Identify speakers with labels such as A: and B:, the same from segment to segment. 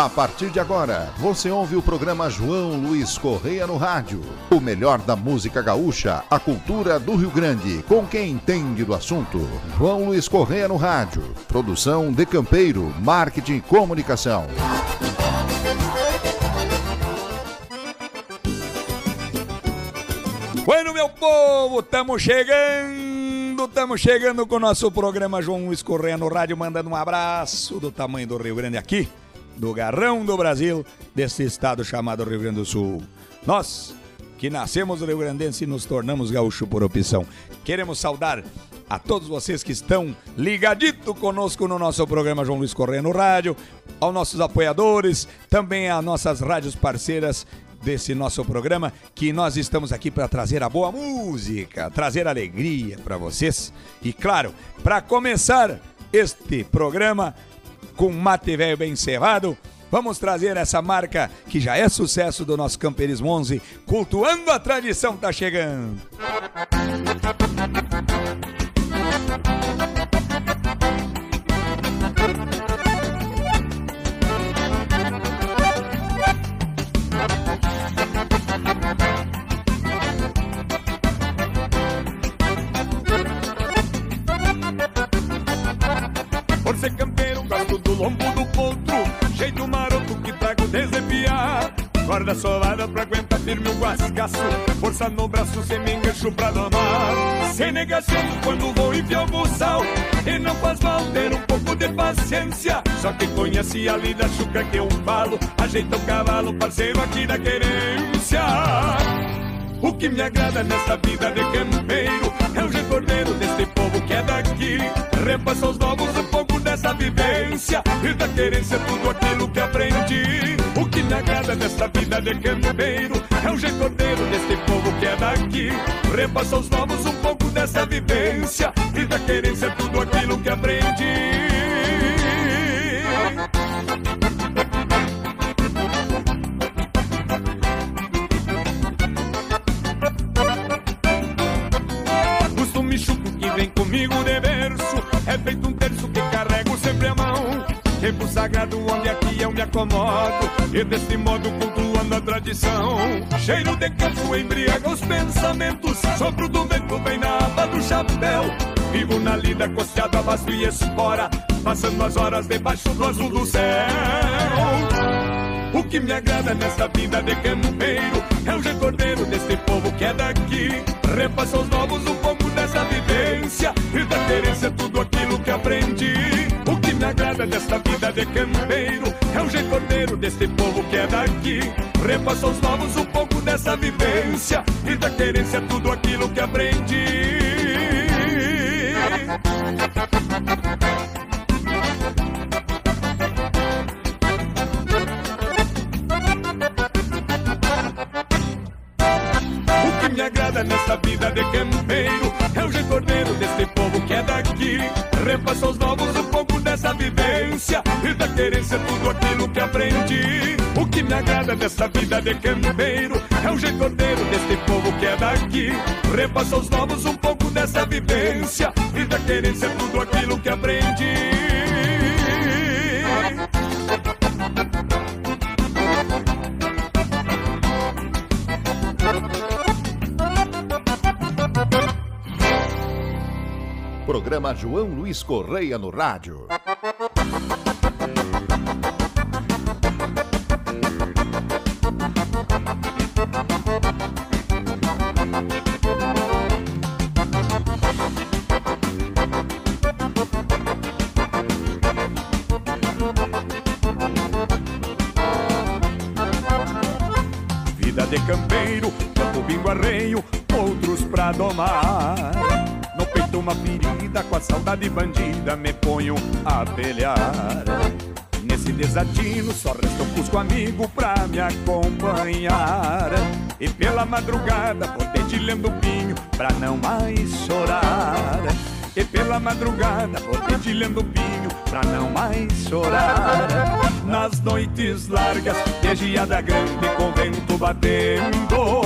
A: A partir de agora, você ouve o programa João Luiz Correia no rádio. O melhor da música gaúcha, a cultura do Rio Grande, com quem entende do assunto. João Luiz Correia no rádio. Produção de Campeiro, marketing e comunicação.
B: Bueno, meu povo, estamos chegando, estamos chegando com o nosso programa João Luiz Correia no rádio, mandando um abraço do tamanho do Rio Grande aqui do garrão do Brasil, desse estado chamado Rio Grande do Sul. Nós, que nascemos Rio Grandense e nos tornamos gaúcho por opção, queremos saudar a todos vocês que estão ligadito conosco no nosso programa João Luiz Correia no rádio, aos nossos apoiadores, também às nossas rádios parceiras desse nosso programa, que nós estamos aqui para trazer a boa música, trazer alegria para vocês. E claro, para começar este programa, com mate velho bem cevado. Vamos trazer essa marca que já é sucesso do nosso Camperismo 11, cultuando a tradição, tá chegando.
C: Por ser campeiro, gosto do lombo do potro. Jeito maroto que trago desde piar Corda solada pra aguentar firme o guascaço Força no braço, sem me engancho pra domar. Sem negação quando vou enfiar o buçal E não faz mal ter um pouco de paciência. Só quem conhece a lida chuca que eu falo Ajeita o cavalo, parceiro aqui da querência. O que me agrada nesta vida de campeiro é o recordeiro deste povo que é daqui. Repassa aos novos um pouco dessa vivência e da querência tudo aquilo que aprendi. O que me agrada nesta vida de campeiro é o recordeiro deste povo que é daqui. Repassa aos novos um pouco dessa vivência e da querência tudo aquilo que aprendi. Comigo de berço É feito um terço Tempo sagrado onde aqui eu me acomodo. E desse modo cultuando a tradição. Cheiro de campo embriaga os pensamentos. Sopro do vento vem na aba do chapéu. Vivo na lida costeado a e espora. Passando as horas debaixo do azul do céu. O que me agrada nessa vida de campeiro é o recordeiro desse povo que é daqui. Repassa aos novos um pouco dessa vivência e da querência tudo aquilo que aprendi. O que me agrada nessa vida de campeiro é o recordeiro desse povo que é daqui. Repassa aos novos um pouco dessa vivência e da querência tudo aquilo que aprendi. Me agrada nessa vida de campeiro é o recordeiro desse povo que é daqui. Repassa aos novos um pouco dessa vivência e da querência tudo aquilo que aprendi. O que me agrada nessa vida de campeiro é o recordeiro desse povo que é daqui. Repassa aos novos um pouco dessa vivência e da querência tudo aquilo que aprendi.
A: Programa João Luiz Correia no rádio.
C: De campeiro, campo bingo arreio, outros pra domar. No peito uma ferida, com a saudade bandida, me ponho a pelear. Nesse desatino, só resta um cusco amigo pra me acompanhar. E pela madrugada, vou dedilhando pinho pra não mais chorar. E pela madrugada, vou dedilhando pinho pra não mais chorar. Nas noites largas, de geada grande com vento batendo.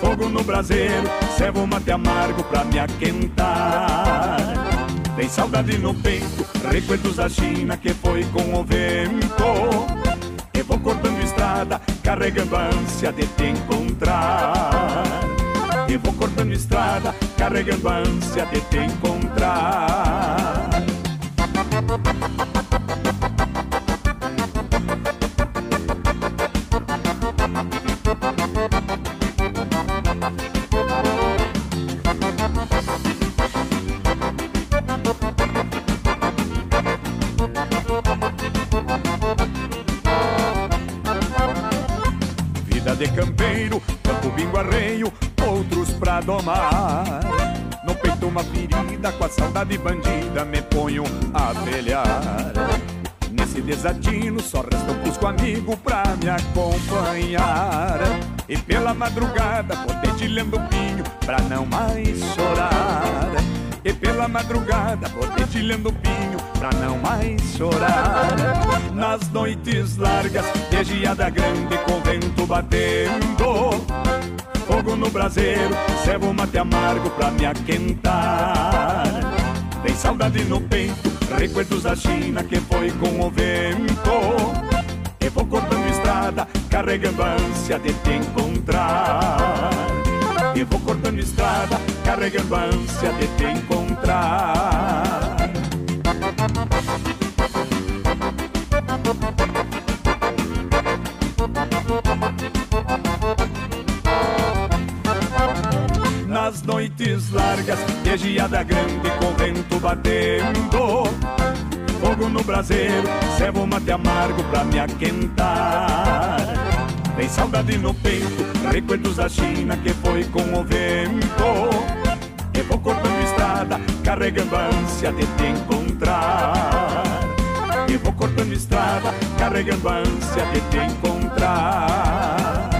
C: Fogo no braseiro, servo mate amargo pra me aquentar. Tem saudade no peito, recuerdos da China que foi com o vento. E vou cortando estrada, carregando a ânsia de te encontrar. E vou cortando estrada, carregando a ânsia de te encontrar. Domar. No peito uma ferida, com a saudade bandida me ponho a velhar. Nesse desatino só resta um cusco amigo pra me acompanhar. E pela madrugada poder te lendo pinho pra não mais chorar. E pela madrugada poder te lendo pinho pra não mais chorar. Nas noites largas, de geada grande com vento batendo fogo no braseiro, servo mate amargo pra me aquentar. Tem saudade no peito, recuerdos da China que foi com o vento. E vou cortando estrada, carregando a ânsia de te encontrar. E vou cortando estrada, carregando a ânsia de te encontrar. nas noites largas, de geada grande com vento batendo. Fogo no braseiro, servo mate amargo pra me aquentar. Tem saudade no peito, recuerdos da China que foi com o vento. E vou cortando estrada, carregando a ânsia de te encontrar. E vou cortando estrada, carregando a ânsia de te encontrar.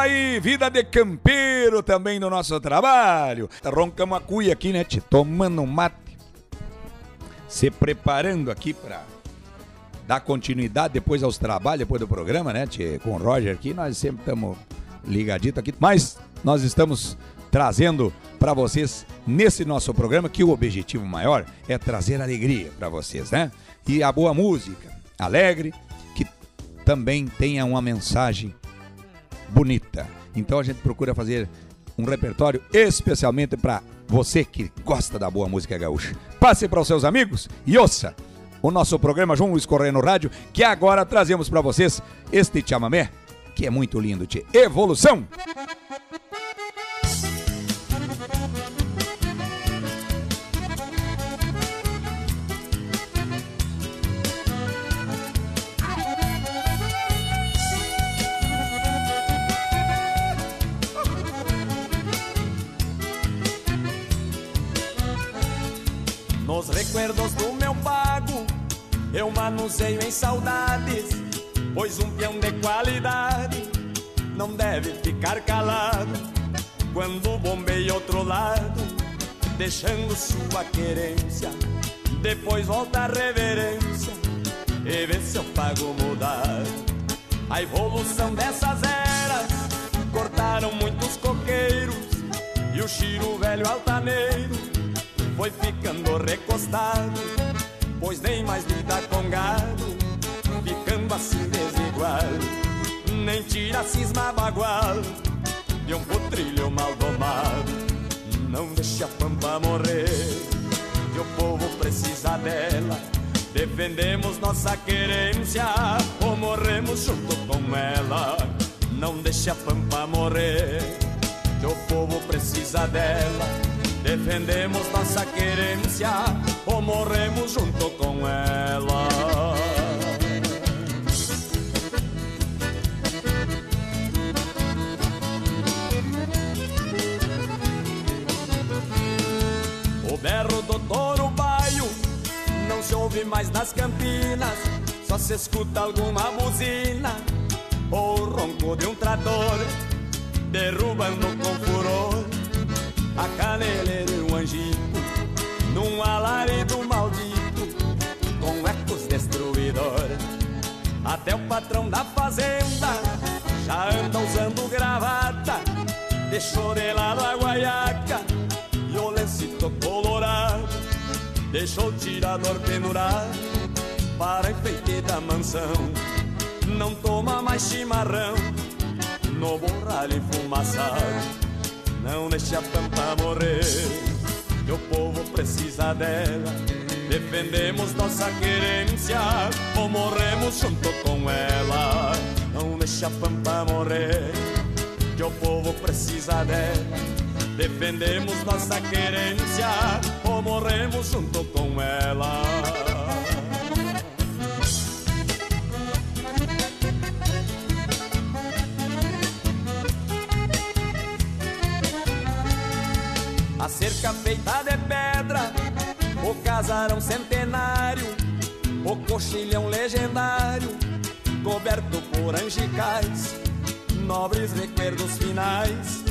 B: Aí Vida de Campeiro também no nosso trabalho. Roncamos a cuia aqui, né, te tomando mate. Se preparando aqui para dar continuidade depois aos trabalhos, depois do programa, né, tchê, com o Roger aqui. Nós sempre estamos ligaditos aqui, mas nós estamos trazendo para vocês nesse nosso programa que o objetivo maior é trazer alegria para vocês, né? E a boa música, alegre, que também tenha uma mensagem bonita. Então a gente procura fazer um repertório especialmente para você que gosta da boa música gaúcha. Passe para os seus amigos e ouça o nosso programa João Luiz Correia no Rádio, que agora trazemos para vocês este chamamé, que é muito lindo, de Evolução.
D: Nos recuerdos do meu pago, eu manuseio em saudades, pois um peão de qualidade não deve ficar calado quando bombeia outro lado, deixando sua querência. Depois volta a reverência e vê seu pago mudar. A evolução dessas eras cortaram muitos coqueiros e o chiro velho altaneiro foi ficando recostado, pois nem mais lida com gado, ficando assim desigual. Nem tira cisma bagual de um potrilho mal domado. Não deixa a pampa morrer, que o povo precisa dela. Defendemos nossa querência ou morremos junto com ela. Não deixa a pampa morrer, que o povo precisa dela. Defendemos nossa querência ou morremos junto com ela. O berro do touro baio não se ouve mais nas campinas, só se escuta alguma buzina ou o ronco de um trator derrubando com furor a caneleira e o angico, num alarido maldito, com ecos destruidores. Até o
C: patrão da fazenda já anda usando gravata, deixou de lado a guaiaca e o lencito colorado, deixou o tirador pendurado para enfeite da mansão. Não toma mais chimarrão no borralho enfumaçado, não deixa a pampa morrer, o povo precisa dela Defendemos nossa querência ou morremos junto com ela. Não deixa a pampa morrer, o povo precisa dela. Defendemos nossa querência ou morremos junto com ela. A cerca feita de pedra o casarão centenário, o coxilhão legendário, coberto por angicais, nobres recuerdos finais,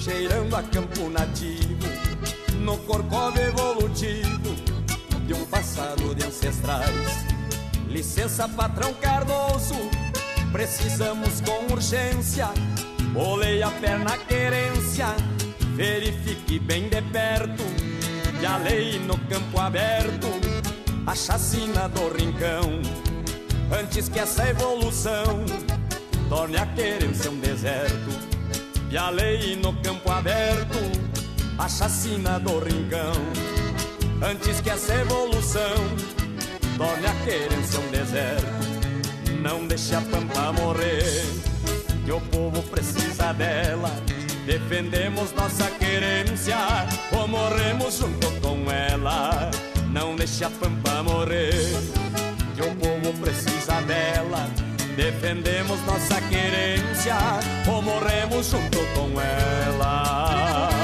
C: cheirando a campo nativo, no corcove evolutivo de um passado de ancestrais. Licença, patrão Cardoso, precisamos com urgência, olei a perna querência, verifique bem de perto e a lei no campo aberto, a chacina do rincão. Antes que essa evolução torne a querência um deserto, e a lei no campo aberto, a chacina do rincão. Antes que essa evolução torne a querência um deserto, não deixe a pampa morrer, que o povo precisa dela Defendemos nossa querência ou morremos junto com ela. Não deixe a pampa morrer, que o povo precisa dela. Defendemos nossa querência ou morremos junto com ela.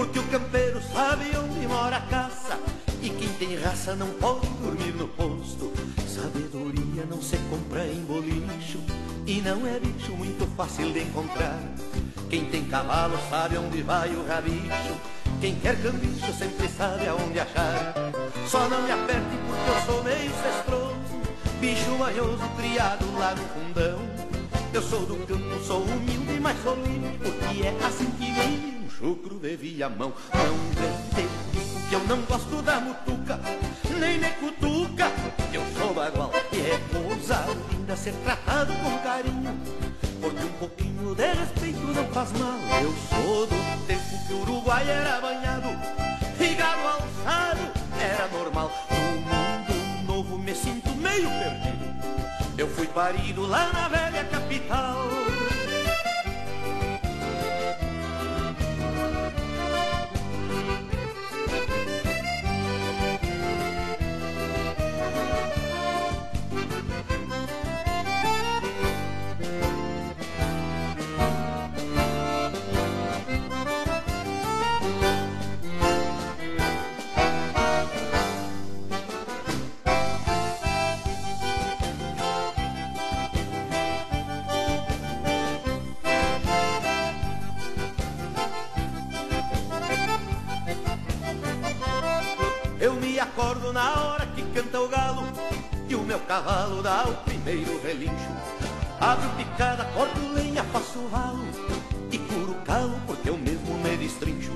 E: Porque o campeiro sabe onde mora a caça. E quem tem raça não pode dormir no posto. Sabedoria não se compra em bolicho. E não é bicho muito fácil de encontrar. Quem tem cavalo sabe onde vai o rabicho. Quem quer cambicho sempre sabe aonde achar. Só não me aperte porque eu sou meio cestroso. Bicho manhoso criado lá no fundão. Eu sou do campo, sou humilde, mas sou livre Porque é assim que vem chucro de viamão Não vem que eu não gosto da mutuca Nem me cutuca Eu sou bagual e é coisa linda Ser tratado com carinho Porque um pouquinho de respeito não faz mal Eu sou do tempo que o Uruguai era banhado E gado alçado era normal No mundo novo me sinto meio perdido. Eu fui parido lá na velha capital. Na hora que canta o galo E o meu cavalo dá o primeiro relincho. Abro picada, corto lenha, faço ralo E curo calo porque eu mesmo me destrincho.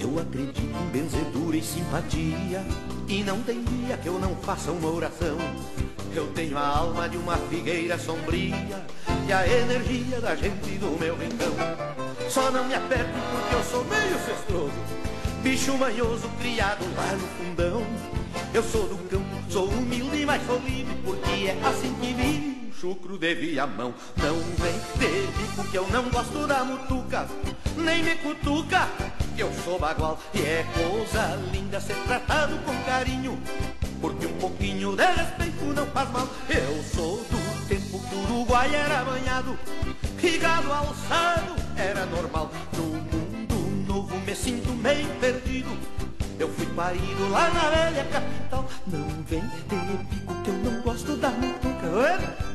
E: Eu acredito em benzedura e simpatia E não tem dia que eu não faça uma oração. Eu tenho a alma de uma figueira sombria E a energia da gente do meu rincão. Só não me aperto porque eu sou meio cestroso Bicho manhoso criado lá no fundão Eu sou do campo, sou humilde, mas sou livre Porque é assim que vive chucro de viamão Não vem de bico que eu não gosto da mutuca Nem me cutuca que eu sou bagual. E é coisa linda ser tratado com carinho Porque um pouquinho de respeito não faz mal. Eu sou do tempo que o Uruguai era banhado E gado alçado era normal. No mundo novo me sinto meio perdido eu fui parido lá na velha capital. Não vem ter pico que eu não gosto da mutuca.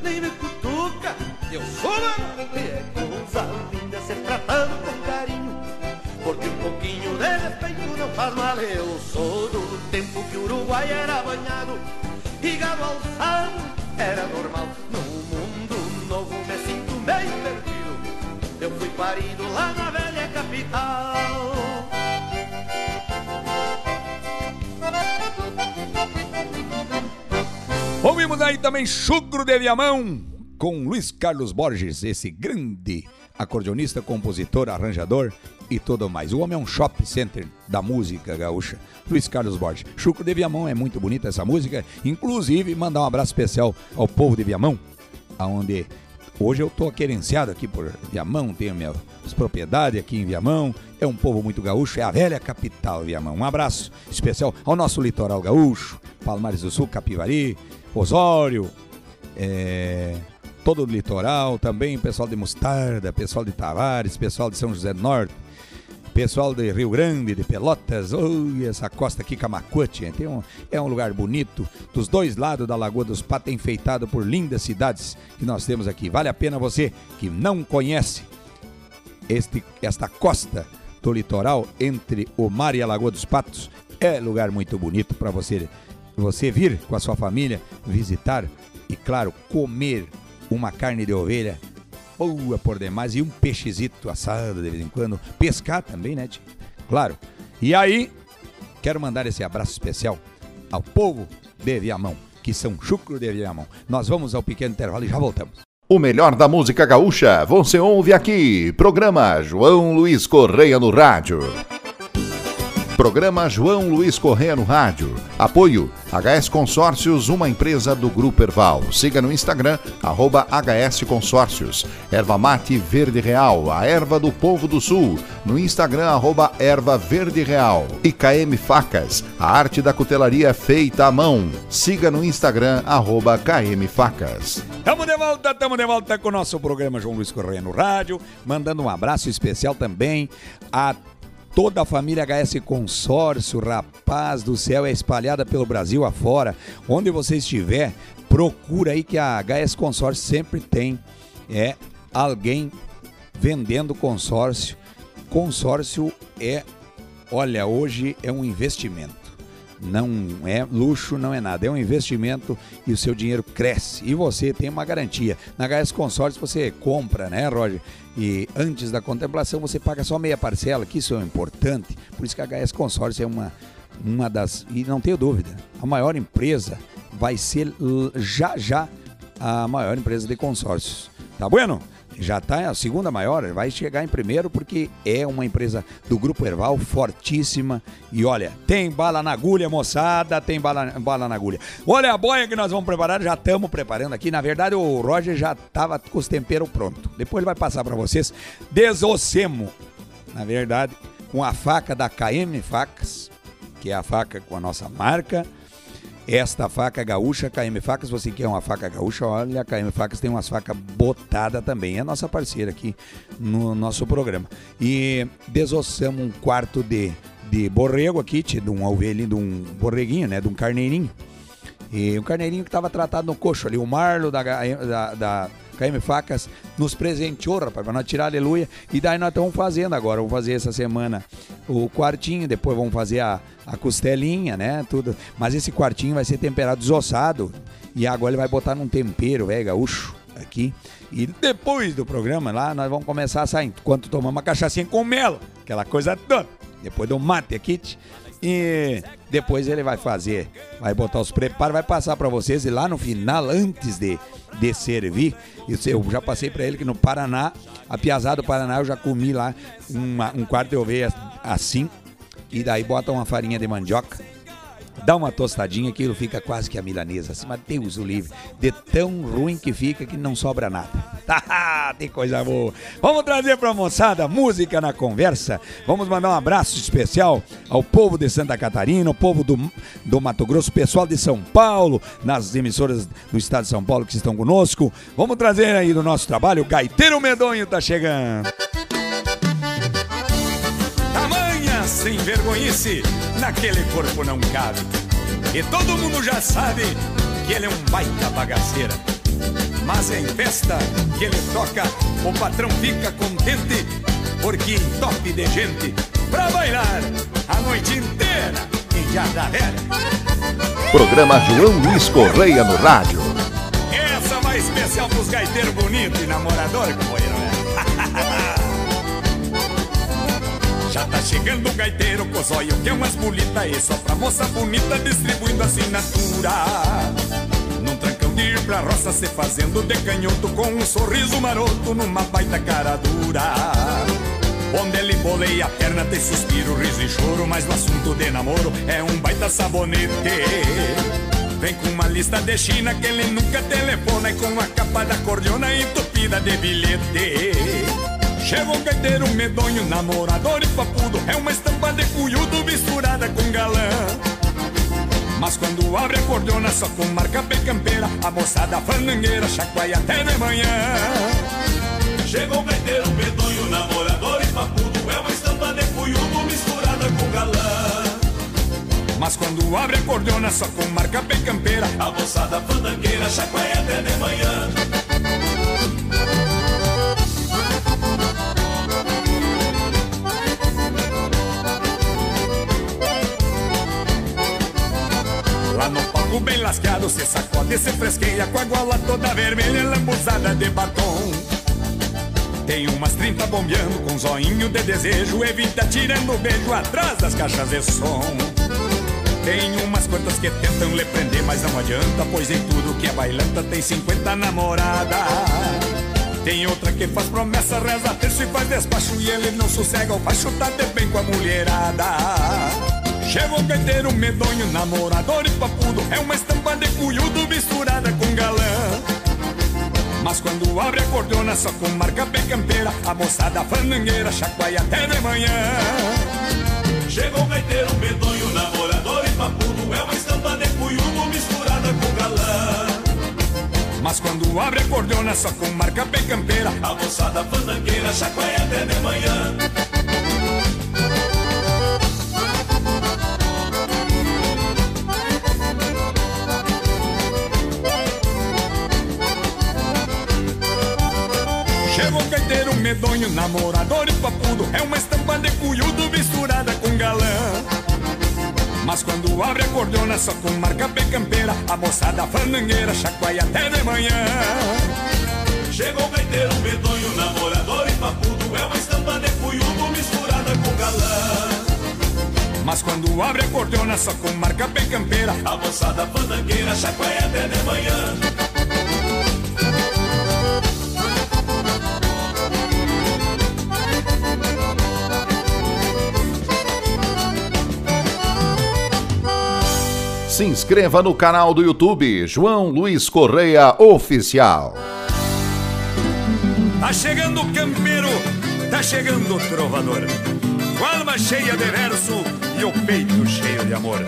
E: Nem me cutuca, eu sou mano É coisa linda ser tratado com carinho. Porque um pouquinho de respeito não faz mal Eu sou do tempo que o Uruguai era banhado E gado alçado era normal. No mundo novo me sinto meio perdido. Eu fui parido lá na velha capital
B: Ouvimos aí também Chucro de Viamão com Luiz Carlos Borges, esse grande acordeonista, compositor, arranjador e tudo mais. O homem é um shopping center da música gaúcha. Luiz Carlos Borges. Chucro de Viamão é muito bonita essa música. Inclusive, mandar um abraço especial ao povo de Viamão, aonde hoje eu tô querenciado aqui por Viamão, tenho minhas propriedades aqui em Viamão. É um povo muito gaúcho, é a velha capital Viamão. Um abraço especial ao nosso litoral gaúcho, Palmares do Sul, Capivari, Osório, é, todo o litoral, também pessoal de Mostarda, pessoal de Tavares, pessoal de São José do Norte, pessoal de Rio Grande, de Pelotas, oi, essa costa aqui, Camacuate, tem um, é um lugar bonito, dos dois lados da Lagoa dos Patos, enfeitado por lindas cidades que nós temos aqui. Vale a pena você que não conhece este, esta costa do litoral entre o mar e a Lagoa dos Patos, é lugar muito bonito para você você vir com a sua família visitar e, claro, comer uma carne de ovelha boa por demais e um peixezito assado de vez em quando, pescar também, né, tio? Claro. E aí, quero mandar esse abraço especial ao povo de Viamão, que são chucro de Viamão. Nós vamos ao pequeno intervalo e já voltamos.
A: O melhor da música gaúcha você ouve aqui. Programa João Luiz Correia no Rádio. Programa João Luiz Correia no Rádio. Apoio HS Consórcios, uma empresa do Grupo Erval. Siga no Instagram, arroba HS Consórcios. Erva Mate Verde Real, a erva do povo do sul. No Instagram, arroba Erva Verde Real. E KM Facas, a arte da cutelaria feita à mão. Siga no Instagram, arroba KM Facas.
B: Tamo de volta, tamo de volta com o nosso programa João Luiz Correia no Rádio. Mandando um abraço especial também a toda a família HS Consórcio, rapaz do céu, é espalhada pelo Brasil afora. Onde você estiver, procura aí que a HS Consórcio sempre tem é alguém vendendo consórcio. Consórcio é, olha, hoje é um investimento. Não é luxo, não é nada, é um investimento e o seu dinheiro cresce. E você tem uma garantia. Na HS Consórcio você compra, né, Roger? E antes da contemplação você paga só meia parcela, que isso é importante. Por isso que a HS Consórcio é uma, uma das. E não tenho dúvida, a maior empresa vai ser já já a maior empresa de consórcios. Tá bueno? Já está a segunda maior, vai chegar em primeiro porque é uma empresa do Grupo Erval fortíssima. E olha, tem bala na agulha, moçada, tem bala, bala na agulha. Olha a boia que nós vamos preparar, já estamos preparando aqui. Na verdade, o Roger já estava com os temperos pronto. Depois ele vai passar para vocês. Desossemo, na verdade, com a faca da KM Facas, que é a faca com a nossa marca esta faca gaúcha, KM Facas, você quer uma faca gaúcha, olha, a KM Facas tem umas facas botada também, é nossa parceira aqui no nosso programa. E desossamos um quarto de, de borrego aqui, de um ovelhinho, de um borreguinho, né, de um carneirinho. E um carneirinho que estava tratado no coxo ali, o Marlo da, da, da KM Facas nos presenteou, rapaz, para nós tirar aleluia. E daí nós estamos fazendo agora. Vamos fazer essa semana o quartinho, depois vamos fazer a, a costelinha, né? Tudo. Mas esse quartinho vai ser temperado desossado. E agora ele vai botar num tempero, velho, gaúcho, aqui. E depois do programa lá, nós vamos começar a sair. Enquanto tomamos uma cachaçinha com mel, aquela coisa toda.
F: depois do mate aqui. E depois ele vai fazer, vai botar os preparos, vai passar para vocês e lá no final, antes de, de servir, eu já passei para ele que no Paraná, a piazada do Paraná, eu já comi lá uma, um quarto de ovelha assim, e daí bota uma farinha de mandioca dá uma tostadinha, aquilo fica quase que a milanesa. Assim, mas Deus o livre. De tão ruim que fica que não sobra nada. Tem coisa boa. Vamos trazer pra moçada música na conversa. Vamos mandar um abraço especial ao povo de Santa Catarina, ao povo do, do Mato Grosso, pessoal de São Paulo, nas emissoras do estado de São Paulo que estão conosco. Vamos trazer aí do nosso trabalho, o Gaiteiro Medonho tá chegando.
B: Sem vergonhice, naquele corpo não cabe. E todo mundo já sabe que ele é um baita bagaceira. Mas é em festa que ele toca, o patrão fica contente, porque entope de gente pra bailar a noite inteira em Jardaré.
A: Programa João Luiz Correia no rádio.
B: Essa vai especial pros gaiteiros bonitos e namorador, companheiro. Chegando o gaiteiro com zóio que é umas bolitas E só pra moça bonita distribuindo assinatura. Num trancão de ir pra roça se fazendo de canhoto Com um sorriso maroto numa baita cara dura. Onde ele boleia a perna tem suspiro, riso e choro Mas o assunto de namoro é um baita sabonete. Vem com uma lista de China que ele nunca telefona E com a capa da cordiona entupida de bilhete Chegou um gaiteiro medonho, namorador e papudo. É uma estampa de cunhudo misturada com galã. Mas quando abre a cordiona só com marca bem campeira. A moçada fanangueira chacoalha até de manhã. Chegou um gaiteiro medonho, namorador e papudo. É uma estampa de cunhudo misturada com galã. Mas quando abre a cordiona só com marca bem campeira. A moçada fandangueira chacoalha até de manhã corpo bem lascado Se sacode, se fresqueia com a gola toda vermelha Lambuzada de batom Tem umas 30 bombeando com zoinho de desejo Evita tirando beijo atrás das caixas de som tem umas quantas que tentam lhe prender, mas não adianta, pois em tudo que é bailanta tem 50 namoradas. Tem outra que faz promessa, reza terço e faz despacho, e ele não sossega o baixo, tá de bem com a mulherada. Chegou gaiteiro medonho, namorador e papudo. É uma estampa de cunhudo misturada com galã. Mas quando abre a cordona só com marca bem campeira A moçada fanangueira chacoalha até de manhã. Chegou gaiteiro medonho, namorador e papudo. É uma estampa de cunhudo misturada com galã. Mas quando abre a cordona só com marca bem campeira A moçada fandangueira chacoalha até de manhã medonho, namorador e papudo. É uma estampa de cunhudo misturada com galã. Mas quando abre a cordona só com marca bem campeira A moçada fanangueira chacoalha até de manhã. Chegou gaiteiro medonho, namorador e papudo. É uma estampa de cunhudo misturada com galã. Mas quando abre a cordona só com marca bem campeira A moçada fandangueira chacoalha até de manhã
A: Se inscreva no canal do YouTube João Luiz Correia Oficial.
B: Tá chegando o campeiro, tá chegando o trovador. Com alma cheia de verso e o peito cheio de amor.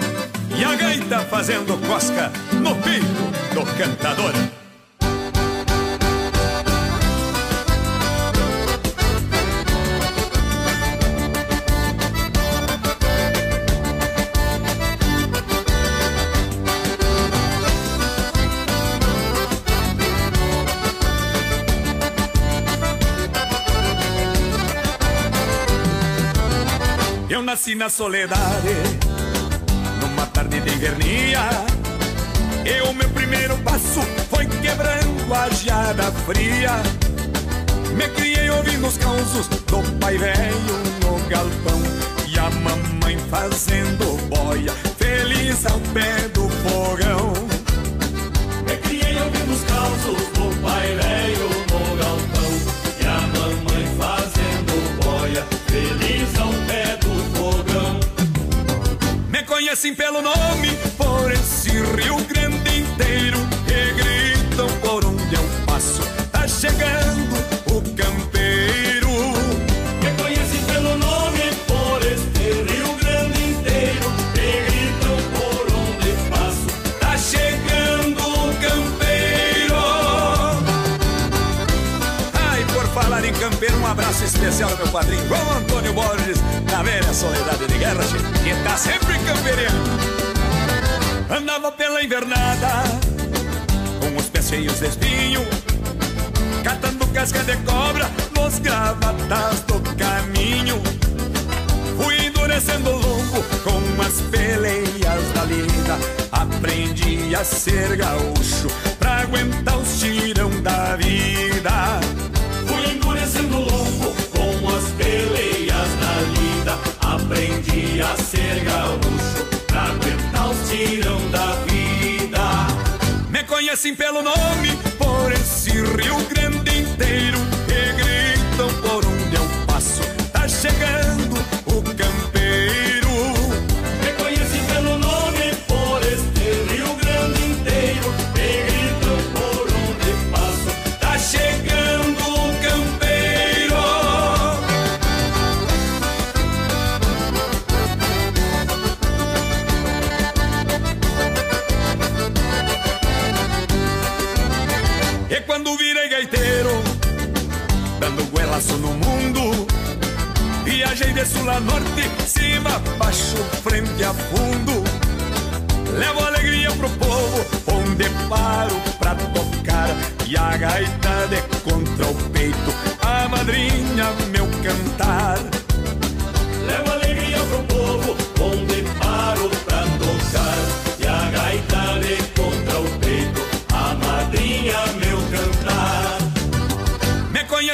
B: E a gaita fazendo cosca no peito do cantador. Nasci na soledade, numa tarde de invernia. E o meu primeiro passo foi quebrando a geada fria. Me criei ouvindo os causos do pai velho no galpão. e a mamãe fazendo boia, feliz ao pé do fogão.
C: Me criei ouvindo os causos do pai velho
B: Conhecem pelo nome, por esse Rio Grande abraço especial ao meu padrinho João Antônio Borges, na velha Soledade de Guerra, que tá sempre campeirando. Andava pela invernada, com os pés cheios de espinho, catando casca de cobra nos gravatas do caminho. Fui endurecendo o longo com as peleias da lida. Aprendi a ser gaúcho pra aguentar os tirão da vida.
C: Com as peleias da lida. Aprendi a ser gaúcho pra aguentar os tirão da vida.
B: Me conhecem pelo nome, por esse Rio Grande goelaço no mundo, viajei de sul a norte, cima, baixo, frente a fundo. Levo alegria pro povo, onde paro pra tocar. E a gaita de contra o peito, a madrinha meu cantar.
C: Levo alegria pro povo,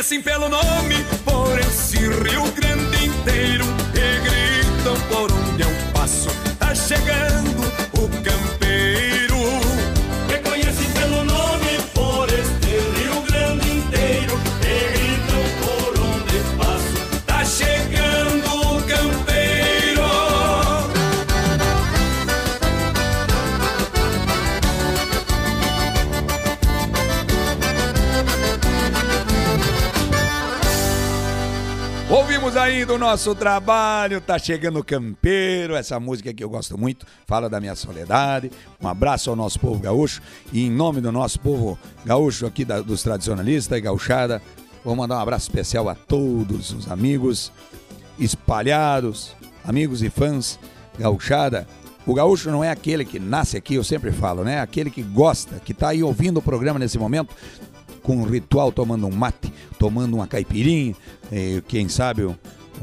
B: conhecem pelo nome, por esse Rio Grande inteiro. Nosso trabalho, tá chegando o campeiro, essa música que eu gosto muito, fala da minha soledade. Um abraço ao nosso povo gaúcho e em nome do nosso povo gaúcho aqui da- dos tradicionalistas e gauchada, vou mandar um abraço especial a todos os amigos espalhados, amigos e fãs gauchada. O gaúcho não é aquele que nasce aqui, eu sempre falo, né? Aquele que gosta, que tá aí ouvindo o programa nesse momento, com um ritual, tomando um mate, tomando uma caipirinha, eh, quem sabe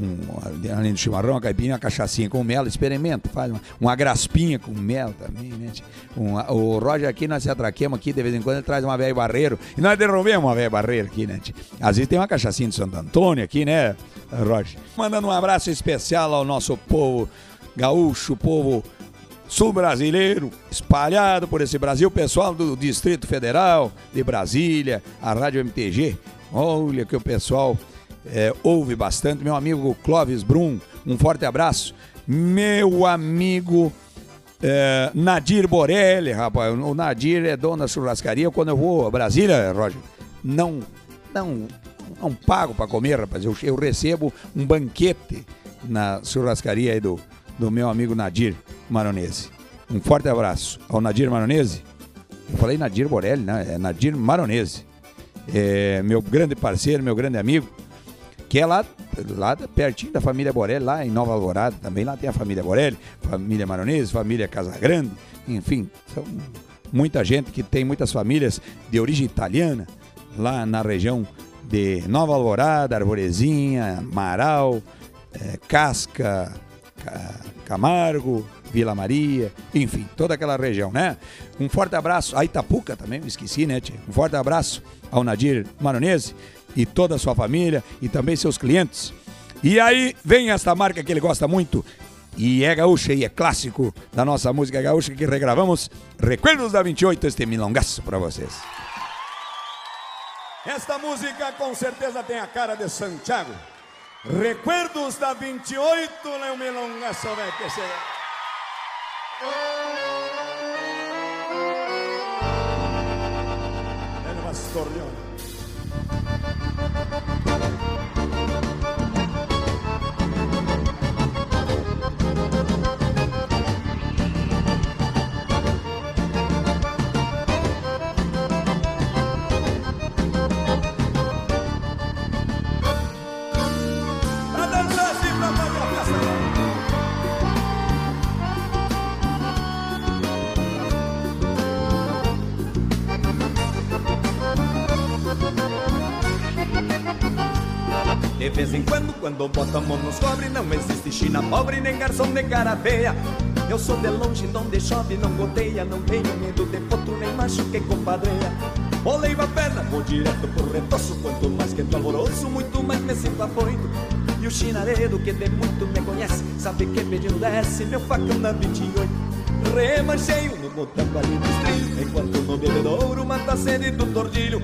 B: um- além do chimarrão, uma caipirinha, uma cachaçinha com mel, experimenta, faz uma, uma graspinha com mel também, né? tio? Um- o Roger aqui, nós se atraquemos aqui, de vez em quando ele traz uma velha barreiro, e nós derrubemos uma velha barreira aqui, né? Às vezes tem uma cachaçinha de Santo Antônio aqui, né, Roger? Mandando um abraço especial ao nosso povo gaúcho, povo sul-brasileiro, espalhado por esse Brasil, pessoal do Distrito Federal, de Brasília, a Rádio MTG. Olha que o pessoal é, ouve bastante. Meu amigo Clóvis Brum, um forte abraço. Meu amigo é, Nadir Borelli, rapaz. O Nadir é dono da churrascaria. Quando eu vou a Brasília, Roger, não, não, não pago para comer, rapaz. Eu, eu recebo um banquete na churrascaria aí do, do meu amigo Nadir Maronese. Um forte abraço ao Nadir Maronese. Eu falei Nadir Borelli, né? É Nadir Maronese. É meu grande parceiro, meu grande amigo, que é lá, lá pertinho da família Borelli, lá em Nova Alvorada. Também lá tem a família Borelli, família Maronese, família Casagrande, enfim, são muita gente que tem muitas famílias de origem italiana lá na região de Nova Alvorada, Arvorezinha, Marau, eh, Casca, Ca- Camargo, Vila Maria, enfim, toda aquela região, né? Um forte abraço a Itapuca também, esqueci, né, tia? Um forte abraço ao Nadir Maronese e toda a sua família e também seus clientes. E aí vem esta marca que ele gosta muito, e é gaúcha e é clássico da nossa música gaúcha que regravamos. Recuerdos da 28, este milongaço para vocês. Esta música com certeza tem a cara de Santiago. Recuerdos da 28, né, o milongaço, velho, que você... El Bastorleone.
C: Quando, boto a mão nos cobre, não existe China pobre nem garçom de cara feia. Eu sou de longe, donde chove, não goteia, não tenho medo de potro nem macho que compadreia. Bolei a perna, vou direto pro retoço, quanto mais que alvoroço, muito mais me sinto afoito. E o chinaredo que de muito me conhece, sabe que pedindo desce meu facão da 28. Remancheio no botão ali do estrilho Enquanto no bebedouro mata a sede do tordilho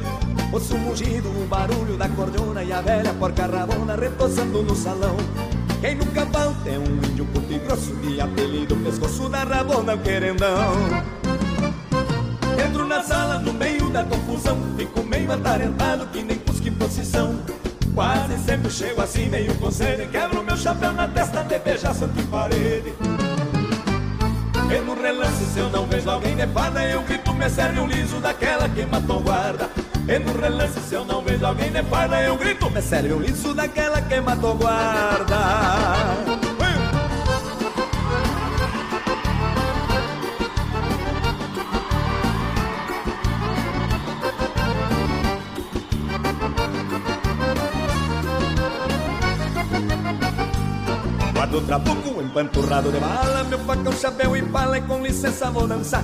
C: Ouço o mugido, o barulho da cordiona E a velha porca rabona repousando no salão. Quem no cavalo tem um índio curto e grosso De apelido pescoço da rabona o querendão. Entro na sala no meio da confusão Fico meio atarentado que nem cusque em posição Quase sempre chego assim meio com sede Quebro meu chapéu na testa de beijar santo em parede. E no relance, se eu não vejo alguém de eu grito, me serve um liso daquela que matou guarda. E no relance, se eu não vejo alguém de farda, eu grito, me serve liso daquela que matou guarda. Guardo o trabuco empanturrado de bala Meu facão, chapéu e pala e com licença vou dançar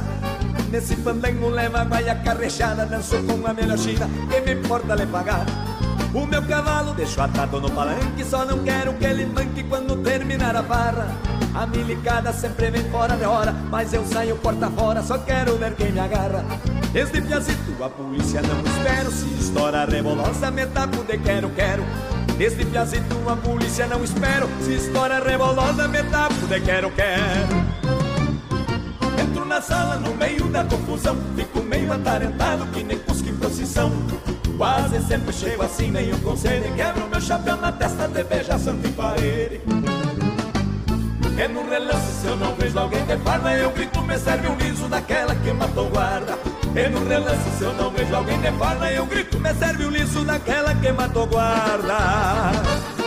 C: Nesse fandango leva a carrechada Danço com a melhor china, quem me importa lhe pagar. O meu cavalo deixo atado no palanque Só não quero que ele manque quando terminar a barra. A milicada sempre vem fora de hora Mas eu saio porta fora, só quero ver quem me agarra. Desde piazito a polícia não espero Se estoura rebolosa me tapo de quero, quero. Desde piazito a polícia não espero Se estoura rebolosa me tapo de quero, quero Na sala no meio da confusão. Fico meio atarentado que nem cusco em procissão. Quase sempre chego assim, nenhum conselho. Quebro meu chapéu na testa de beijar santo em parede. E no relance se eu não vejo alguém de farda Eu grito, me serve um liso daquela que matou guarda. E no relance se eu não vejo alguém de farda Eu grito, me serve um liso daquela que matou guarda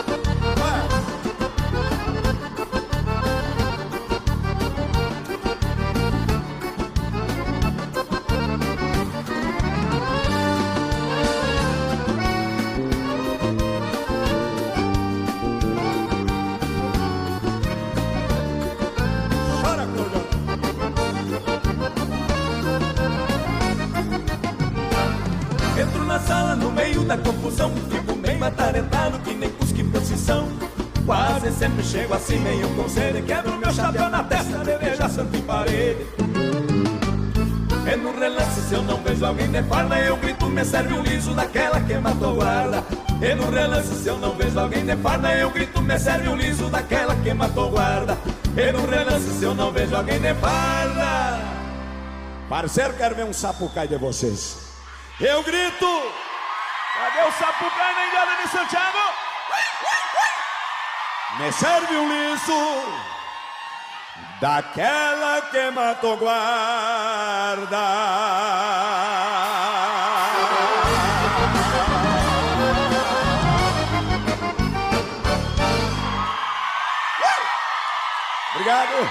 C: meio com sede Quebro meu chapéu na testa de beijar santo em parede E no relance se eu não vejo alguém de farda Eu grito, me serve um liso daquela que matou guarda E no relance se eu não vejo alguém de farda Eu grito, me serve um liso daquela que matou guarda E no relance se eu não vejo alguém de farda
B: Parceiro, quero ver um sapucai de vocês. Eu grito! Cadê o sapucai na Indiana de Santiago? Me serve um liso daquela que matou guarda. Obrigado.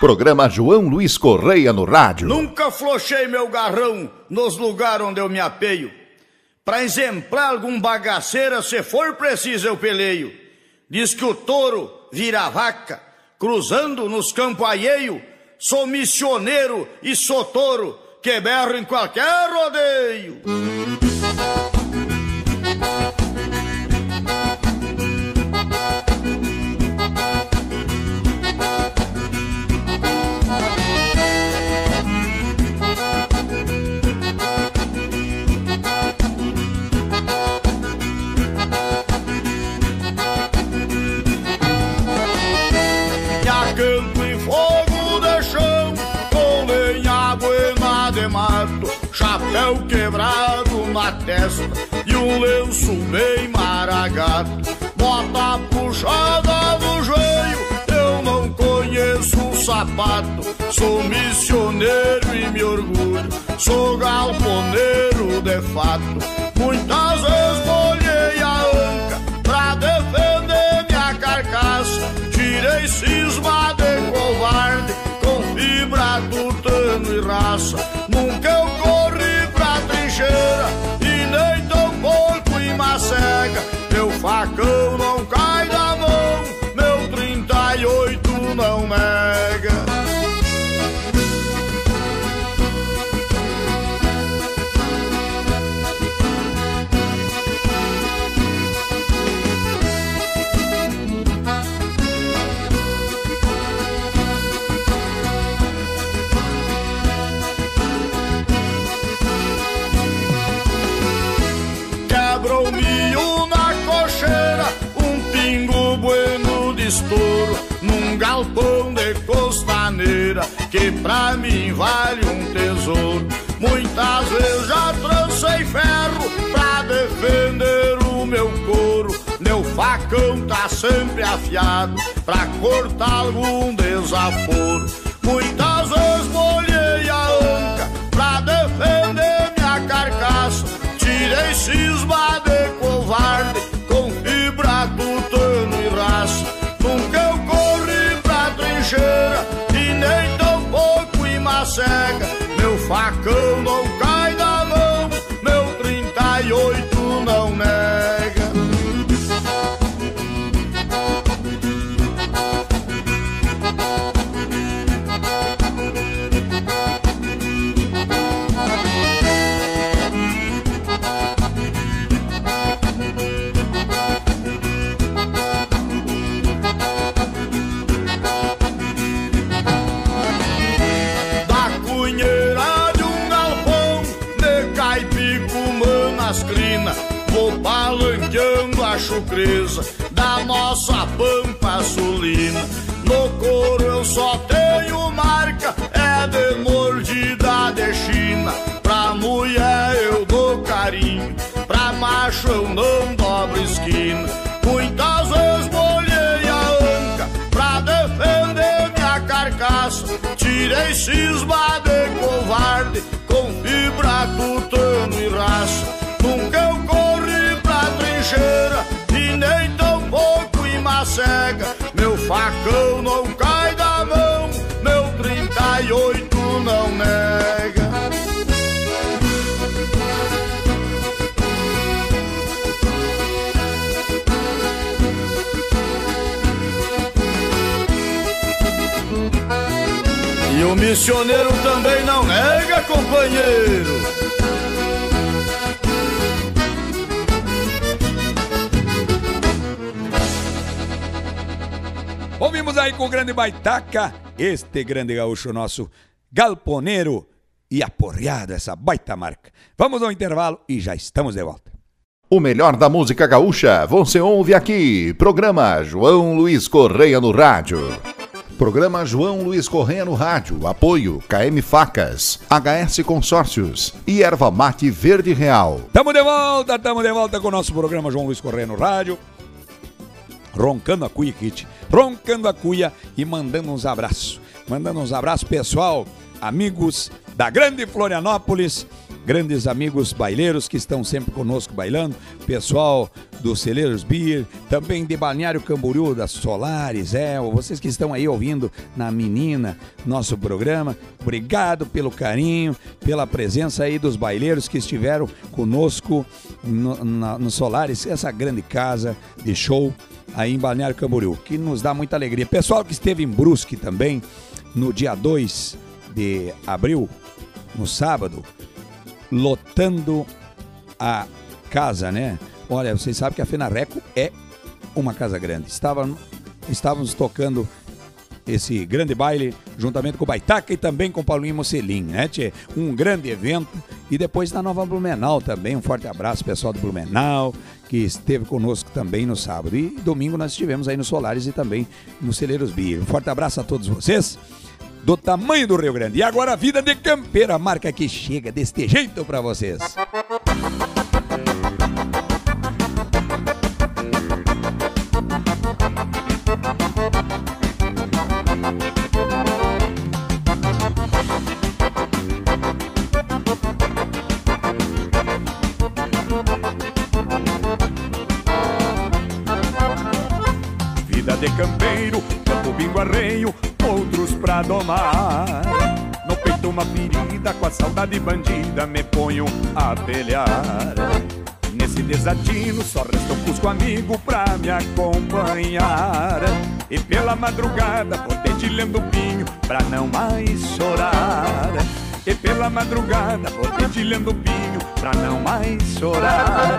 A: Programa João Luiz Correia no rádio.
G: Nunca flochei meu garrão nos lugares onde eu me apeio. Pra exemplar algum bagaceira, se for preciso eu peleio. Diz que o touro vira vaca, cruzando nos campos alheio. Sou missioneiro e sou touro, que berro em qualquer rodeio. Bordado na testa e um lenço bem maragado. Bota puxada no joelho, eu não conheço o sapato. Sou missioneiro e me orgulho, sou galponeiro de fato. Muitas vezes molhei galpão de costaneira, que pra mim vale um tesouro. Muitas vezes já trancei ferro pra defender o meu couro. Meu facão tá sempre afiado pra cortar algum desaforo. Muitas vezes molhei a anca pra defender minha carcaça. Tirei cisma chucreza da nossa pampa sulina. No couro eu só tenho marca, é de mordida de China. Pra mulher eu dou carinho, pra macho eu não dobro esquina. Muitas vezes molhei a anca pra defender minha carcaça. Tirei cisma de covarde com fibra, tutano e raça. Nunca eu corri pra trincheira nem tão pouco em macega. Meu facão não cai da mão, meu 38 não nega. E o missioneiro também não nega, companheiro.
B: Ouvimos aí com o grande baitaca, este grande gaúcho nosso, galponeiro e aporreado, essa baita marca. Vamos ao intervalo e já estamos de volta.
A: O melhor da música gaúcha você ouve aqui. Programa João Luiz Correia no Rádio. Programa João Luiz Correia no Rádio. Apoio KM Facas, HS Consórcios e Erva Mate Verde Real.
B: Tamo de volta, tamo de volta com o nosso programa João Luiz Correia no rádio. Roncando a cuia, Kit. Roncando a cuia e mandando uns abraços. Mandando uns abraços, pessoal, amigos da grande Florianópolis, grandes amigos baileiros que estão sempre conosco bailando, pessoal do Celeiros Beer, também de Balneário Camboriú, das Solares, é, vocês que estão aí ouvindo na Menina, nosso programa, obrigado pelo carinho, pela presença aí dos baileiros que estiveram conosco no, na- no Solares, essa grande casa de show aí em Balneário Camboriú, que nos dá muita alegria. Pessoal que esteve em Brusque também, no dia 2 de abril, no sábado, lotando a casa, né? Olha, vocês sabem que a Fenarreco é uma casa grande. Estava, estávamos tocando esse grande baile juntamente com o Baitaca e também com o Paulinho Mocelin, né, tchê? Um grande evento. E depois na Nova Blumenau também. Um forte abraço, pessoal do Blumenau, que esteve conosco também no sábado. E domingo nós estivemos aí no Solares e também no Celeiros Bia. Um forte abraço a todos vocês do tamanho do Rio Grande. E agora a vida de campeira, a marca que chega deste jeito para vocês.
C: Campeiro, campo bingo arreio, outros pra domar. No peito uma ferida, com a saudade bandida, me ponho a pelear. Nesse desatino só resta um cusco amigo pra me acompanhar E pela madrugada potente lendo pinho pra não mais chorar E pela madrugada potente lendo pinho pra não mais chorar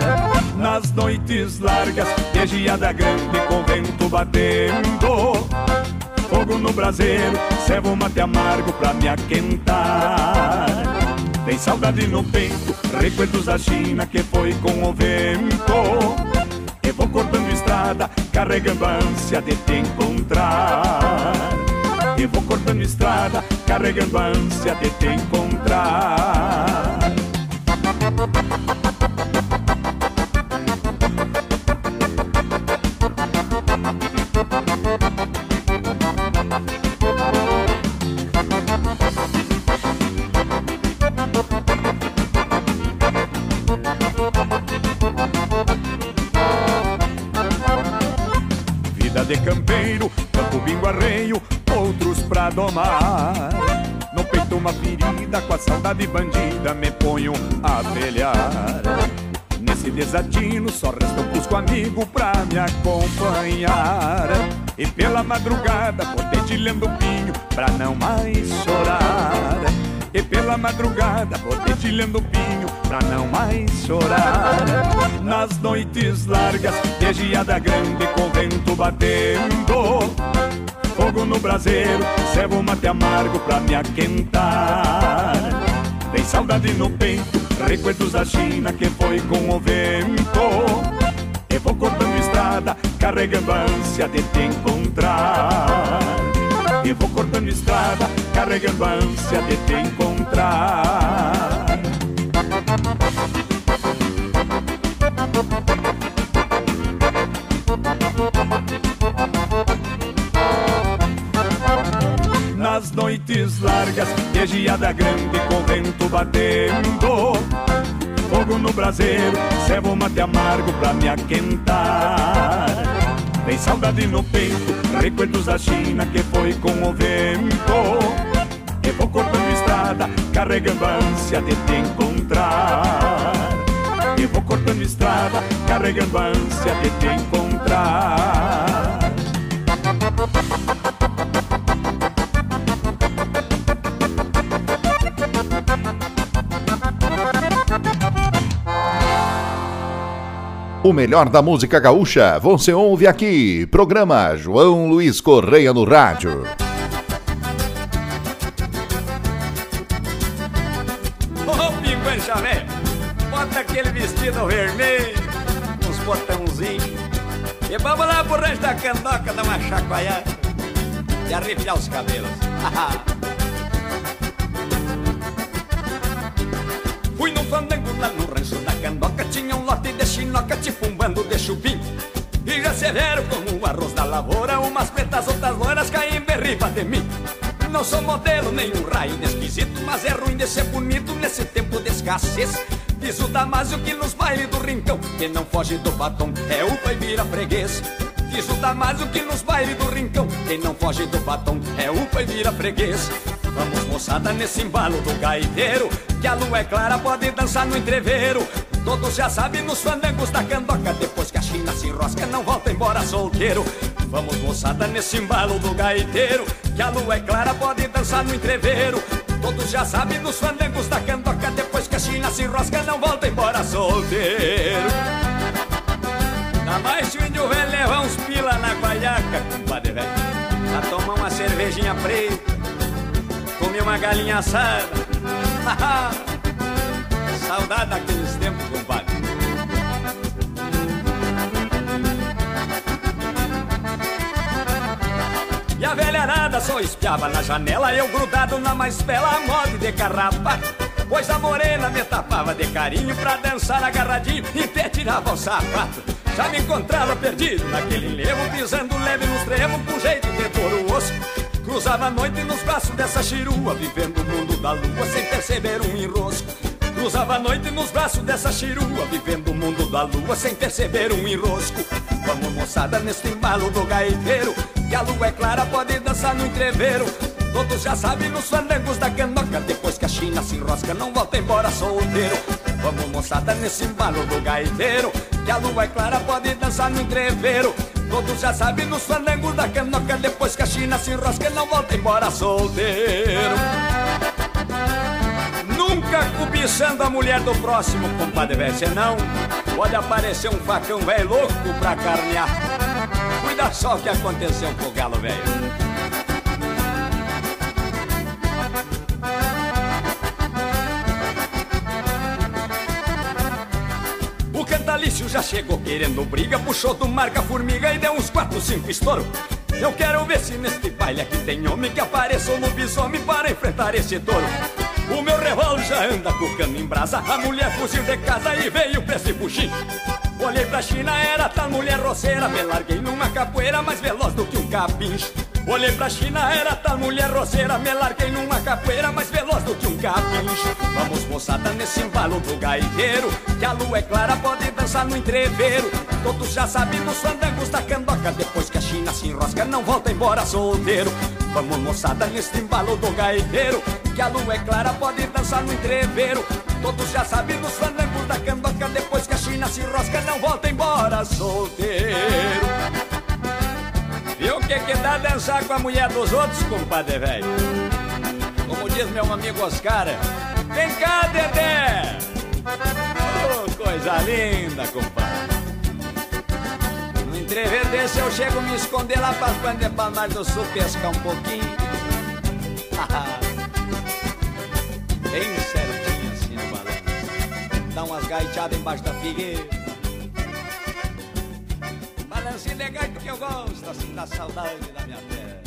C: Nas noites largas de geada grande com vento batendo Fogo no braseiro, servo mate amargo pra me aquentar tem saudade no peito, recuerdos da China que foi com o vento. Eu vou cortando estrada, carregando a ânsia de te encontrar. Eu vou cortando estrada, carregando a ânsia de te encontrar. Domar. No peito uma ferida, com a saudade bandida, me ponho a pelear. Nesse desatino só resta um cusco amigo pra me acompanhar. E pela madrugada, potente lendo pinho, pra não mais chorar. E pela madrugada, potente lendo pinho, pra não mais chorar. Nas noites largas, de geada grande com vento batendo. Fogo no braseiro, cebo mate amargo pra me aquentar. Tem saudade no peito, recuerdos da China que foi com o vento. E vou cortando estrada, carregando a ânsia de te encontrar. E vou cortando estrada, carregando a ânsia de te encontrar. Noites largas, de geada grande com vento batendo. Fogo no braseiro, cebo mate amargo pra me aquentar. Tem saudade no peito, recuerdos da China que foi com o vento. E vou cortando estrada, carregando a ânsia de te encontrar. E vou cortando estrada, carregando a ânsia de te encontrar
A: O melhor da música gaúcha você ouve aqui. Programa João Luiz Correia no Rádio.
B: Ô, oh, pinguancha velho, bota aquele vestido vermelho, uns portãozinhos, e vamos lá pro rancho da candoca dar uma chacoalhada e arrepiar os cabelos. lote de chinoca, tipo um bando de chupim. E já severo como o arroz da lavoura, umas pretas, outras loiras caem berriba de mim. Não sou modelo, nem um raio esquisito, mas é ruim de ser bonito nesse tempo de escassez. Diz o Damásio que nos bailes do rincão, quem não foge do batom é o pai vira freguês. Diz o Damásio que nos bailes do rincão, quem não foge do batom é o pai vira freguês. Vamos moçada nesse embalo do gaiteiro, que a lua é clara pode dançar no entreveiro. Todos já sabem nos fandangos da candoca, depois que a China se enrosca não volta embora solteiro. Vamos moçada nesse embalo do gaiteiro, que a lua é clara pode dançar no entreveiro. Todos já sabem nos fandangos da candoca, depois que a China se enrosca não volta embora solteiro. Dá mais o índio velho levar uns pila na guaiaca, compadre velho. Pra tomar uma cervejinha preta, comer uma galinha assada. Só espiava na janela, eu grudado na mais bela moda de carrapa. Pois a morena me tapava de carinho pra dançar agarradinho e pé tirava o sapato. Já me encontrava perdido naquele levo, pisando leve nos tremos, com jeito de pôr o osso. Cruzava a noite nos braços dessa chirua, vivendo o mundo da lua sem perceber um enrosco.
C: cruzava a noite nos braços dessa chirua, vivendo o mundo da lua sem perceber um enrosco. Vamos moçada neste embalo do gaiteiro, que a lua é clara, pode dançar no entreveiro. Todos já sabem nos fandangos da canoca, depois que a China se enrosca, não volta embora solteiro. Vamos moçada nesse embalo do gaiteiro, que a lua é clara, pode dançar no entreveiro. Todos já sabem nos fandangos da canoca, depois que a China se enrosca, não volta embora solteiro. Nunca cobiçando a mulher do próximo, compadre velho, senão pode aparecer um facão velho louco pra carnear. Cuida só o que aconteceu com o galo velho. O cantalício já chegou querendo briga, puxou do marca formiga e deu uns 4, 5 estouro. Eu quero ver se neste baile aqui tem homem que apareça um lobisomem para enfrentar esse touro. O meu revólver já anda com o cano em brasa A mulher fugiu de casa e veio pra esse puxim Olhei pra China, era tal mulher roceira. Me larguei numa capoeira mais veloz do que um capincho Olhei pra China, era tal mulher roceira. Me larguei numa capoeira mais veloz do que um capincho Vamos moçada nesse embalo do gaiteiro Que a lua é clara, pode dançar no entreveiro. Todos já sabem nos fandangos da candoca. Depois que a China se enrosca, não volta embora solteiro. Vamos moçada nesse embalo do gaiteiro Que a lua é clara, pode dançar no entreveiro. Todos já sabem nos fandangos da candoca. Depois que a China se enrosca, não volta embora solteiro Viu o que que dá dançar com a mulher dos outros, compadre velho? Como diz meu amigo Oscar, vem cá, Dedé! Oh, coisa linda, compadre! No entrever desse eu chego me esconder lá pras bandas de Palmar do Sul pescar um pouquinho. Bem balanço. Dá umas gaiteadas embaixo da figueira. Balancinho de gaita que eu gosto, assim, da saudade da minha terra.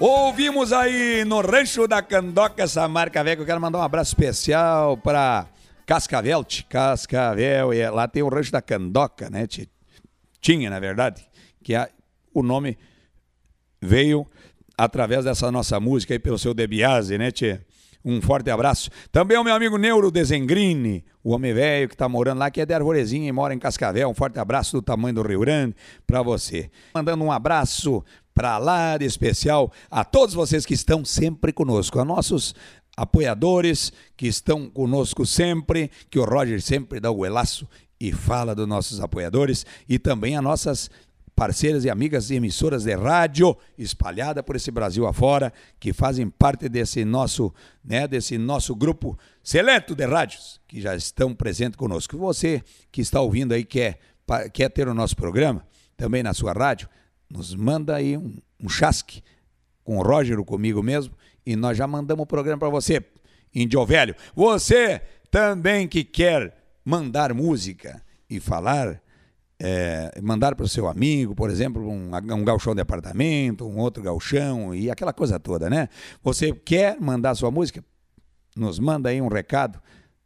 B: Ouvimos aí no Rancho da Candoca essa marca velha que eu quero mandar um abraço especial pra Cascavel, tch, Cascavel, e lá tem o Rancho da Candoca, né? tch? Tinha, na verdade, que a- o nome veio através dessa nossa música aí pelo seu Debiase, né, tchê? Um forte abraço. Também o meu amigo Neuro Desengrini, o homem velho que tá morando lá, que é de Arvorezinha e mora em Cascavel. Um forte abraço do tamanho do Rio Grande pra você. Mandando um abraço pra lá de especial a todos vocês que estão sempre conosco, a nossos apoiadores que estão conosco sempre, que o Roger sempre dá o elaço e fala dos nossos apoiadores e também a nossas parceiras e amigas emissoras de rádio espalhada por esse Brasil afora, que fazem parte desse nosso, né, desse nosso grupo seleto de rádios que já estão presentes conosco. Você que está ouvindo aí quer quer ter o nosso programa também na sua rádio, nos manda aí um, um chasque com o Roger comigo mesmo e nós já mandamos o programa para você, Índio Velho. Você também que quer mandar música e falar é, mandar para o seu amigo, por exemplo, um, um gauchão de apartamento, um outro gauchão e aquela coisa toda, né? Você quer mandar sua música? Nos manda aí um recado,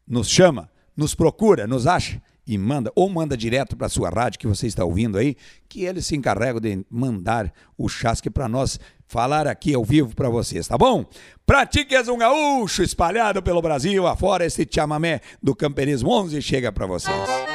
B: nos chama, nos procura, nos acha e manda, ou manda direto para a sua rádio que você está ouvindo aí, que eles se encarregam de mandar o chasque para nós falar aqui ao vivo para vocês, tá bom? Pratique és um gaúcho espalhado pelo Brasil afora, esse chamamé do Camperismo 11 chega para vocês.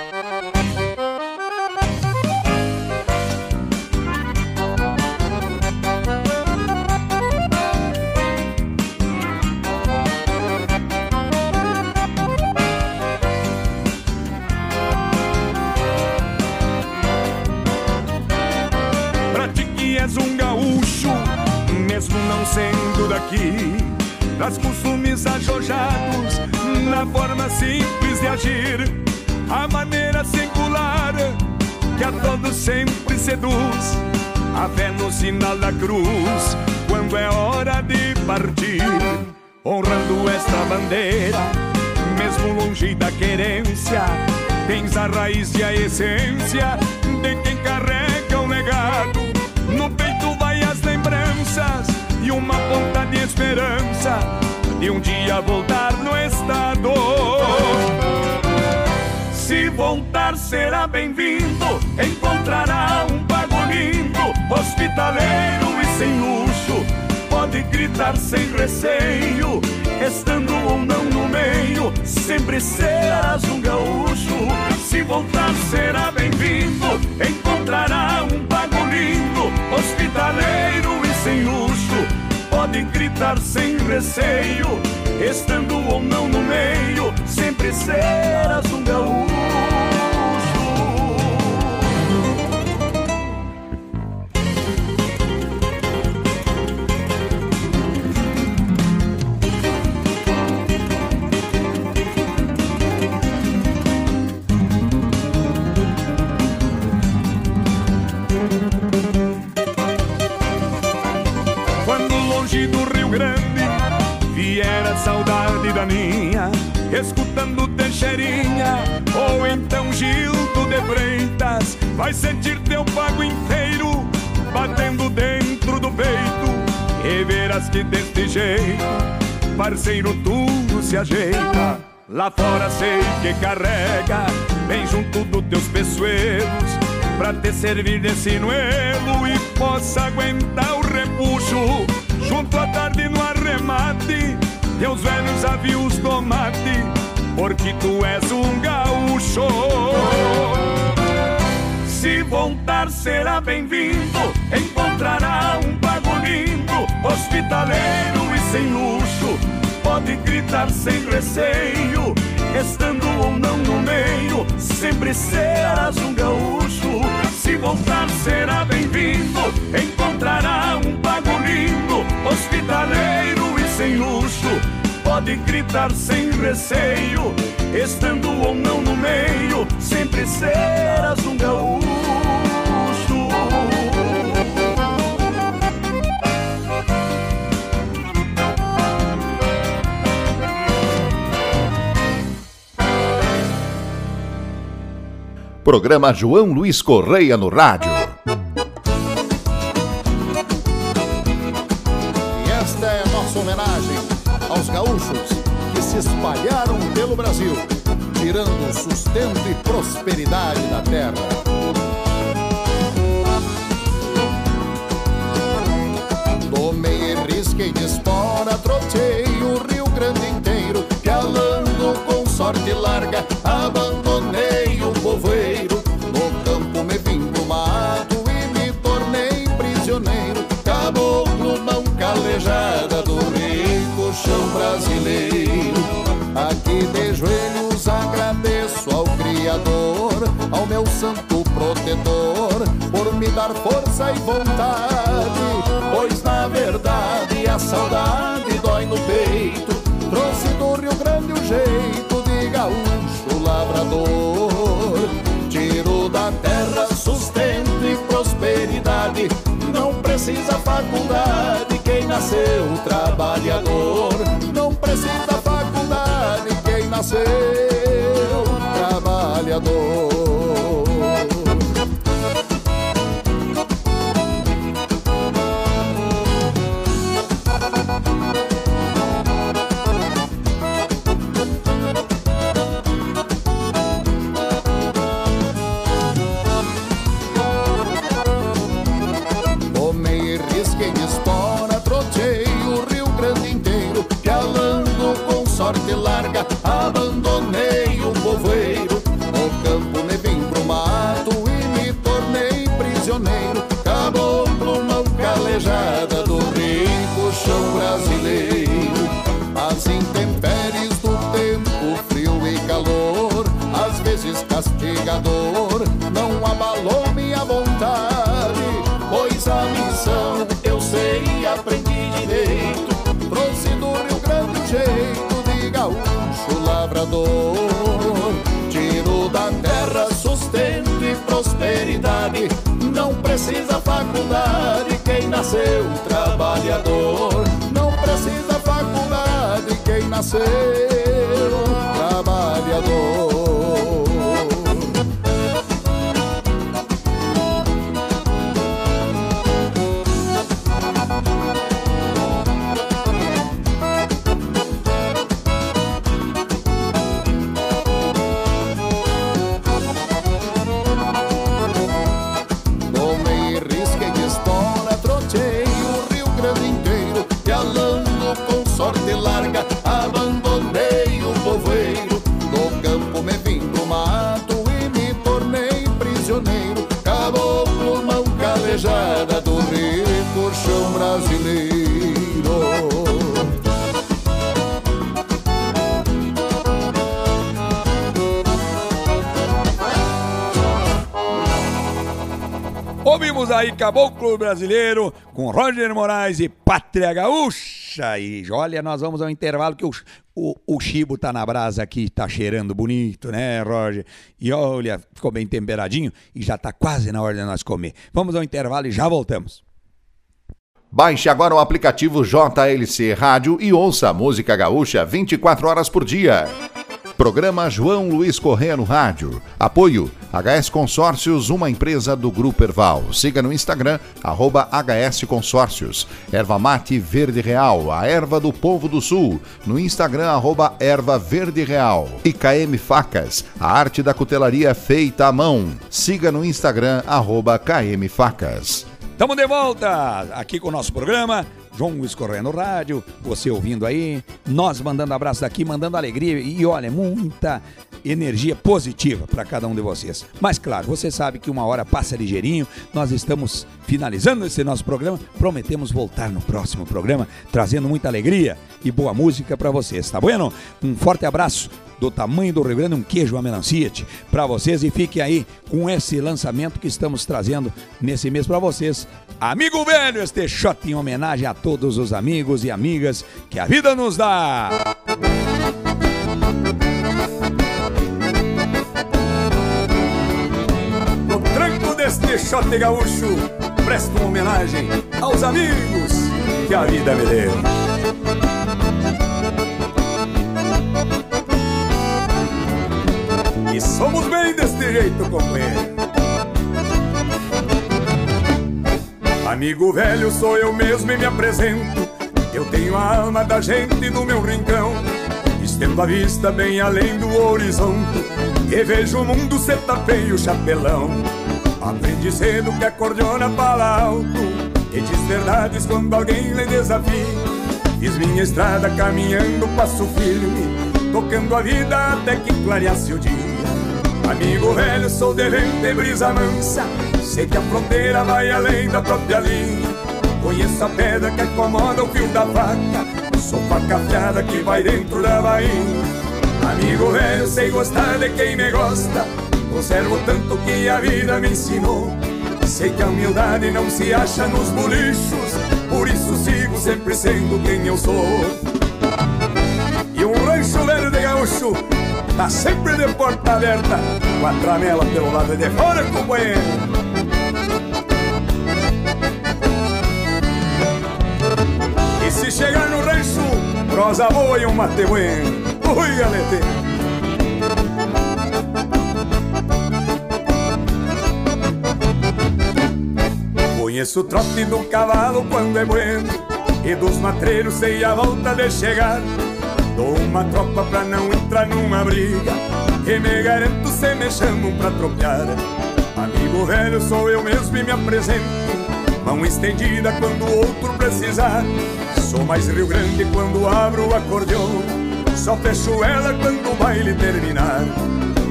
H: Daqui. Traz costumes ajojados na forma simples de agir. A maneira singular que a todos sempre seduz. A fé no sinal da cruz, quando é hora de partir. Honrando esta bandeira, mesmo longe da querência, tens a raiz e a essência de quem carrega o legado. No peito vai as lembranças uma ponta de esperança de um dia voltar no estado. Se voltar será bem-vindo, encontrará um pago lindo, hospitaleiro e sem luxo. Pode
C: gritar sem receio, estando ou não no meio, sempre serás um gaúcho. Se voltar, será bem-vindo, encontrará um pago lindo, hospitaleiro. Pode gritar sem receio, estando ou não no meio, sempre serás um gaúcho. Saudade da ninha, escutando Teixeirinha, ou então Gildo de Freitas, vai sentir teu pago inteiro, batendo dentro do peito, e verás que deste jeito, parceiro, tudo se ajeita. Lá fora sei que carrega, bem junto dos teus peçoeiros, pra te servir de sinuelo e possa aguentar o repuxo, junto à tarde no arremate teus velhos avios tomate, porque tu és um gaúcho. Se voltar será bem-vindo, encontrará um pago lindo, hospitaleiro e sem luxo, pode gritar sem receio, estando ou não no meio, sempre serás um gaúcho. Se voltar será bem-vindo, encontrará um pago lindo, hospitaleiro sem luxo pode gritar sem receio, estando ou não no meio, sempre serás um gaúcho.
I: Programa João Luiz Correia no rádio.
G: Força e vontade. Pois na verdade a saudade dói no peito. Trouxe do Rio Grande o jeito de gaúcho lavrador. Tiro da terra sustento e prosperidade. Não precisa faculdade quem nasceu trabalhador. Não precisa nasceu trabalhador. Castigador não abalou minha vontade, pois a missão eu sei e aprendi direito. Trouxe do Rio Grande jeito de gaúcho lavrador. Tiro da terra sustento e prosperidade. Não precisa faculdade quem nasceu trabalhador. Não precisa faculdade quem nasceu
B: Ouvimos aí Caboclo Brasileiro com Roger Moraes e Pátria Gaúcha. E olha, nós vamos ao intervalo que o, o, o chibo tá na brasa aqui, tá cheirando bonito, né, Roger? E olha, ficou bem temperadinho e já tá quase na hora de nós comer. Vamos ao intervalo e já voltamos.
A: Baixe agora o aplicativo JLC Rádio e ouça a música gaúcha 24 horas por dia. Programa João Luiz Correa no Rádio. Apoio HS Consórcios, uma empresa do Grupo Erval. Siga no Instagram, arroba HS Consórcios. Erva Mate Verde Real, a erva do povo do sul. No Instagram, arroba Erva Verde Real. E KM Facas, a arte da cutelaria feita à mão. Siga no Instagram, arroba KM Facas.
B: Estamos de volta aqui com o nosso programa. João no rádio, você ouvindo aí, nós mandando abraço daqui, mandando alegria e olha, muita energia positiva para cada um de vocês. Mas claro, você sabe que uma hora passa ligeirinho, nós estamos finalizando esse nosso programa, prometemos voltar no próximo programa, trazendo muita alegria e boa música para vocês, tá bueno? Um forte abraço do tamanho do Rio Grande, um queijo a melancia para vocês e fique aí com esse lançamento que estamos trazendo nesse mês para vocês. Amigo velho, este shot em homenagem a todos os amigos e amigas que a vida nos dá.
C: No tranco deste shot gaúcho, presto uma homenagem aos amigos que a vida me deu. E somos bem deste jeito, companheiro. Amigo velho, sou eu mesmo e me apresento. Eu tenho a alma da gente no meu rincão. Estendo a vista bem além do horizonte. E vejo o mundo se tapeia o chapelão. Aprendi cedo que a cordiona fala alto. E diz verdades quando alguém lhe desafia. Fiz minha estrada caminhando, passo firme. Tocando a vida até que clareasse o dia. Amigo velho, sou de brisa mansa. Sei que a fronteira vai além da própria linha. Conheço a pedra que acomoda o fio da faca Sou faca afiada que vai dentro da bainha. Amigo velho, sei gostar de quem me gosta. Conservo tanto que a vida me ensinou. Sei que a humildade não se acha nos bolichos. Por isso sigo sempre sendo quem eu sou. E um rancho velho de gaúcho Tá sempre de porta aberta Com a tramela pelo lado de fora, companheiro. E se chegar no rancho Prosa boa e um mate bueno Ui, galete. Conheço o trote do cavalo quando é bueno E dos matreiros sei a volta de chegar Dou uma tropa pra não entrar numa briga. E me garanto se me chamam pra tropear. Amigo velho sou eu mesmo e me apresento. Mão estendida quando o outro precisar. Sou mais Rio Grande quando abro o acordeão Só fecho ela quando o baile terminar.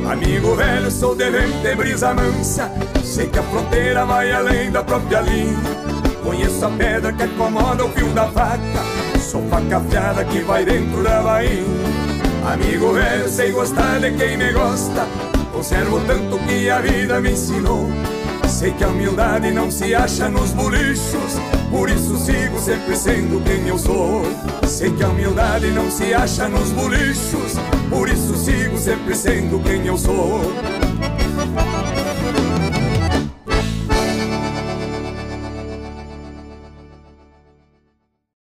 C: Amigo velho, sou de vento e brisa mansa. Sei que a fronteira vai além da própria linha. Conheço a pedra que acomoda o fio da faca Sou faca afiada que vai dentro da bainha. Amigo velho, sei gostar de quem me gosta. Conservo tanto que a vida me ensinou. Sei que a humildade não se acha nos bolichos. Por isso sigo sempre sendo quem eu sou. Sei que a humildade não se acha nos bolichos. Por isso sigo sempre sendo quem eu sou